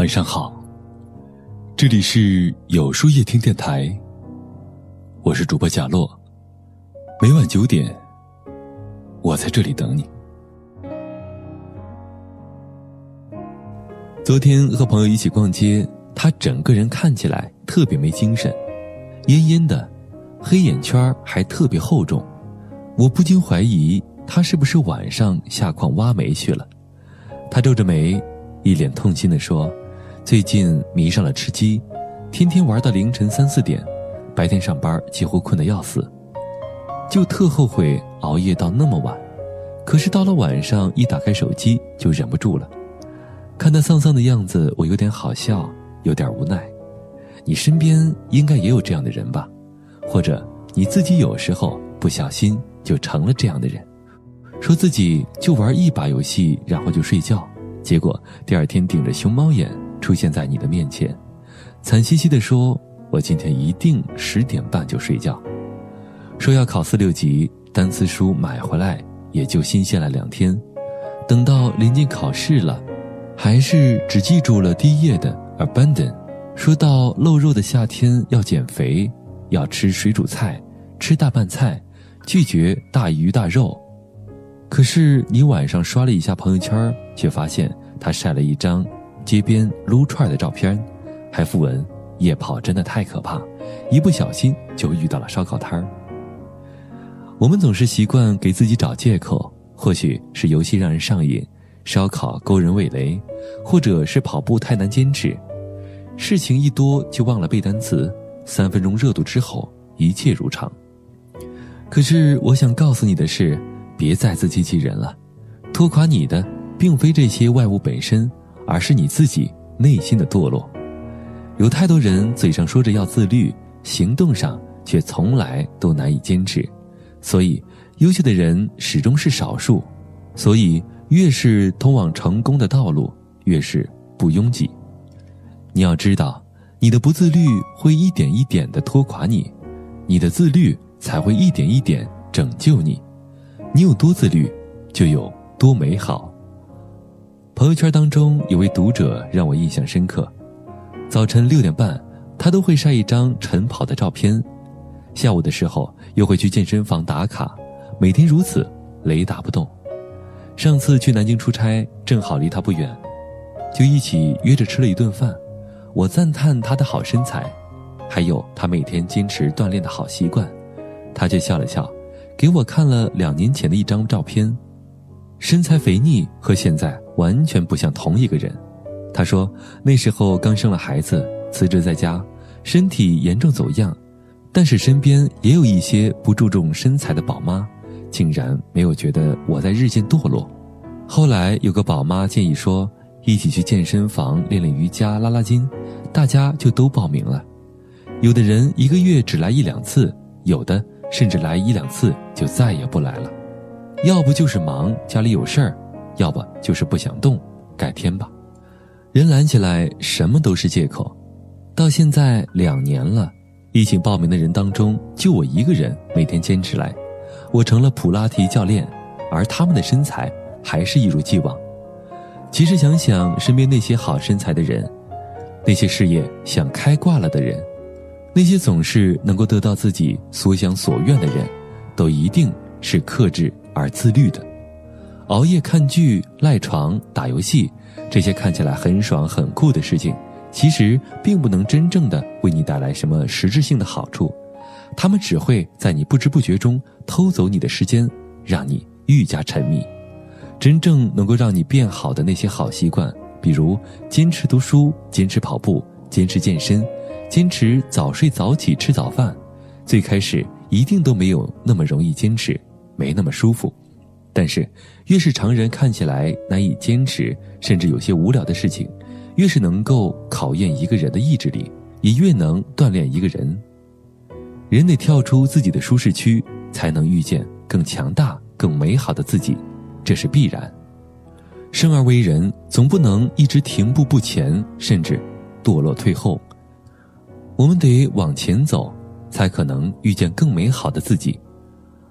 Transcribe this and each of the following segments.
晚上好，这里是有书夜听电台，我是主播贾洛，每晚九点，我在这里等你。昨天和朋友一起逛街，他整个人看起来特别没精神，蔫蔫的，黑眼圈还特别厚重，我不禁怀疑他是不是晚上下矿挖煤去了。他皱着眉，一脸痛心的说。最近迷上了吃鸡，天天玩到凌晨三四点，白天上班几乎困得要死，就特后悔熬夜到那么晚。可是到了晚上，一打开手机就忍不住了。看他丧丧的样子，我有点好笑，有点无奈。你身边应该也有这样的人吧？或者你自己有时候不小心就成了这样的人，说自己就玩一把游戏，然后就睡觉，结果第二天顶着熊猫眼。出现在你的面前，惨兮兮地说：“我今天一定十点半就睡觉。”说要考四六级，单词书买回来也就新鲜了两天，等到临近考试了，还是只记住了第一页的 abandon。说到露肉的夏天要减肥，要吃水煮菜，吃大拌菜，拒绝大鱼大肉。可是你晚上刷了一下朋友圈，却发现他晒了一张。街边撸串的照片，还附文：“夜跑真的太可怕，一不小心就遇到了烧烤摊儿。”我们总是习惯给自己找借口，或许是游戏让人上瘾，烧烤勾人味蕾，或者是跑步太难坚持。事情一多就忘了背单词，三分钟热度之后一切如常。可是我想告诉你的是，别再自欺欺人了，拖垮你的并非这些外物本身。而是你自己内心的堕落。有太多人嘴上说着要自律，行动上却从来都难以坚持。所以，优秀的人始终是少数。所以，越是通往成功的道路，越是不拥挤。你要知道，你的不自律会一点一点的拖垮你，你的自律才会一点一点拯救你。你有多自律，就有多美好。朋友圈当中有位读者让我印象深刻，早晨六点半，他都会晒一张晨跑的照片，下午的时候又会去健身房打卡，每天如此，雷打不动。上次去南京出差，正好离他不远，就一起约着吃了一顿饭。我赞叹他的好身材，还有他每天坚持锻炼的好习惯，他却笑了笑，给我看了两年前的一张照片，身材肥腻和现在。完全不像同一个人，他说那时候刚生了孩子，辞职在家，身体严重走样，但是身边也有一些不注重身材的宝妈，竟然没有觉得我在日渐堕落。后来有个宝妈建议说，一起去健身房练练瑜伽、拉拉筋，大家就都报名了。有的人一个月只来一两次，有的甚至来一两次就再也不来了，要不就是忙家里有事儿。要不就是不想动，改天吧。人懒起来，什么都是借口。到现在两年了，一起报名的人当中，就我一个人每天坚持来。我成了普拉提教练，而他们的身材还是一如既往。其实想想身边那些好身材的人，那些事业想开挂了的人，那些总是能够得到自己所想所愿的人，都一定是克制而自律的。熬夜看剧、赖床、打游戏，这些看起来很爽很酷的事情，其实并不能真正的为你带来什么实质性的好处，他们只会在你不知不觉中偷走你的时间，让你愈加沉迷。真正能够让你变好的那些好习惯，比如坚持读书、坚持跑步、坚持健身、坚持早睡早起吃早饭，最开始一定都没有那么容易坚持，没那么舒服。但是，越是常人看起来难以坚持，甚至有些无聊的事情，越是能够考验一个人的意志力，也越能锻炼一个人。人得跳出自己的舒适区，才能遇见更强大、更美好的自己，这是必然。生而为人，总不能一直停步不前，甚至堕落退后。我们得往前走，才可能遇见更美好的自己，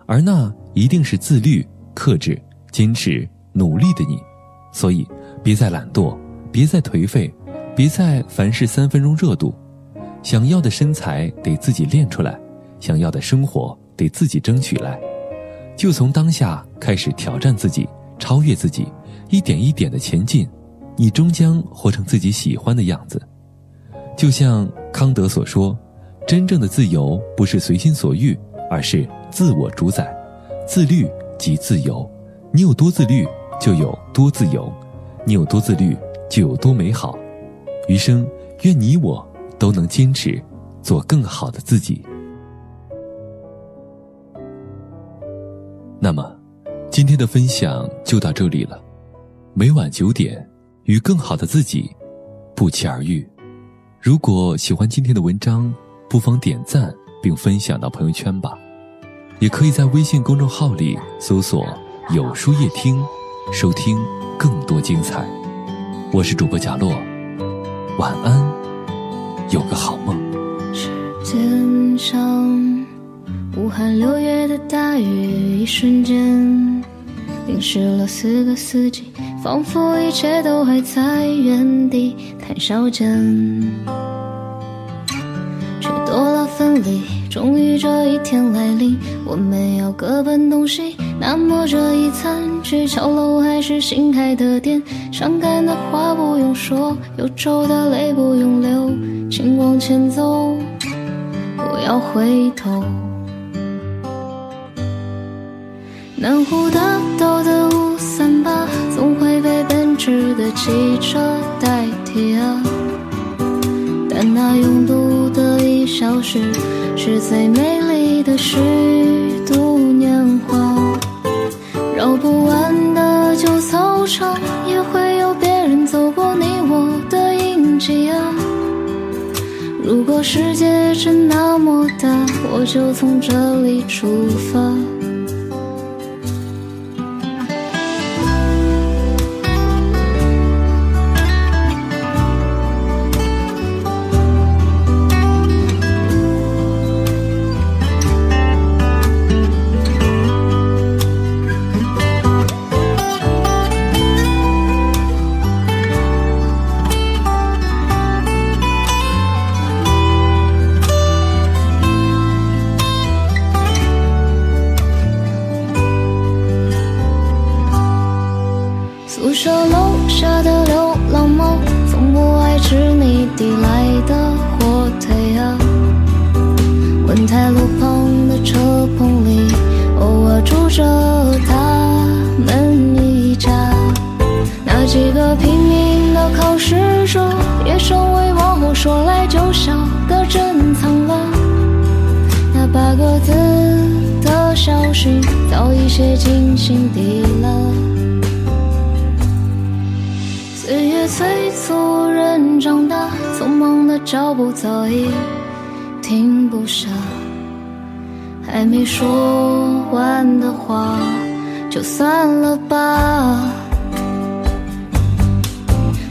而那一定是自律。克制、坚持、努力的你，所以别再懒惰，别再颓废，别再凡事三分钟热度。想要的身材得自己练出来，想要的生活得自己争取来。就从当下开始挑战自己，超越自己，一点一点的前进，你终将活成自己喜欢的样子。就像康德所说，真正的自由不是随心所欲，而是自我主宰。自律即自由，你有多自律，就有多自由；你有多自律，就有多美好。余生，愿你我都能坚持做更好的自己。那么，今天的分享就到这里了。每晚九点，与更好的自己不期而遇。如果喜欢今天的文章，不妨点赞并分享到朋友圈吧。也可以在微信公众号里搜索“有书夜听”，收听更多精彩。我是主播贾洛，晚安，有个好梦。时间上，武汉六月的大雨，一瞬间淋湿了四个四季。仿佛一切都还在原地谈笑间，终于这一天来临，我们要各奔东西。那么这一餐，去桥楼还是新开的店？伤感的话不用说，忧愁的泪不用流，请往前走，不要回头。南湖大道的五三八。总会被奔驰的汽车代替啊，但那拥堵消失，是最美丽的虚度年华。绕不完的旧操场，也会有别人走过你我的印记啊。如果世界真那么大，我就从这里出发。着他们一家，那几个拼命的考试者，也成为往后说来就笑的珍藏了。那八个字的消息，早已写进心底了。岁月催促人长大，匆忙的脚步早已停不下。还没说完的话就算了吧。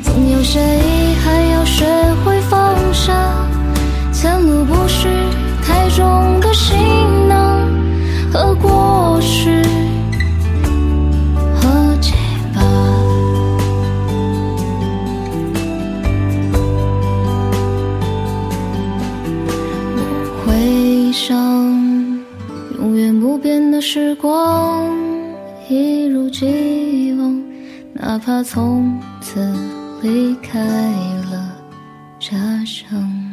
总有些遗憾要学会放下。前路不是太重的行时光，一如既往，哪怕从此离开了家乡。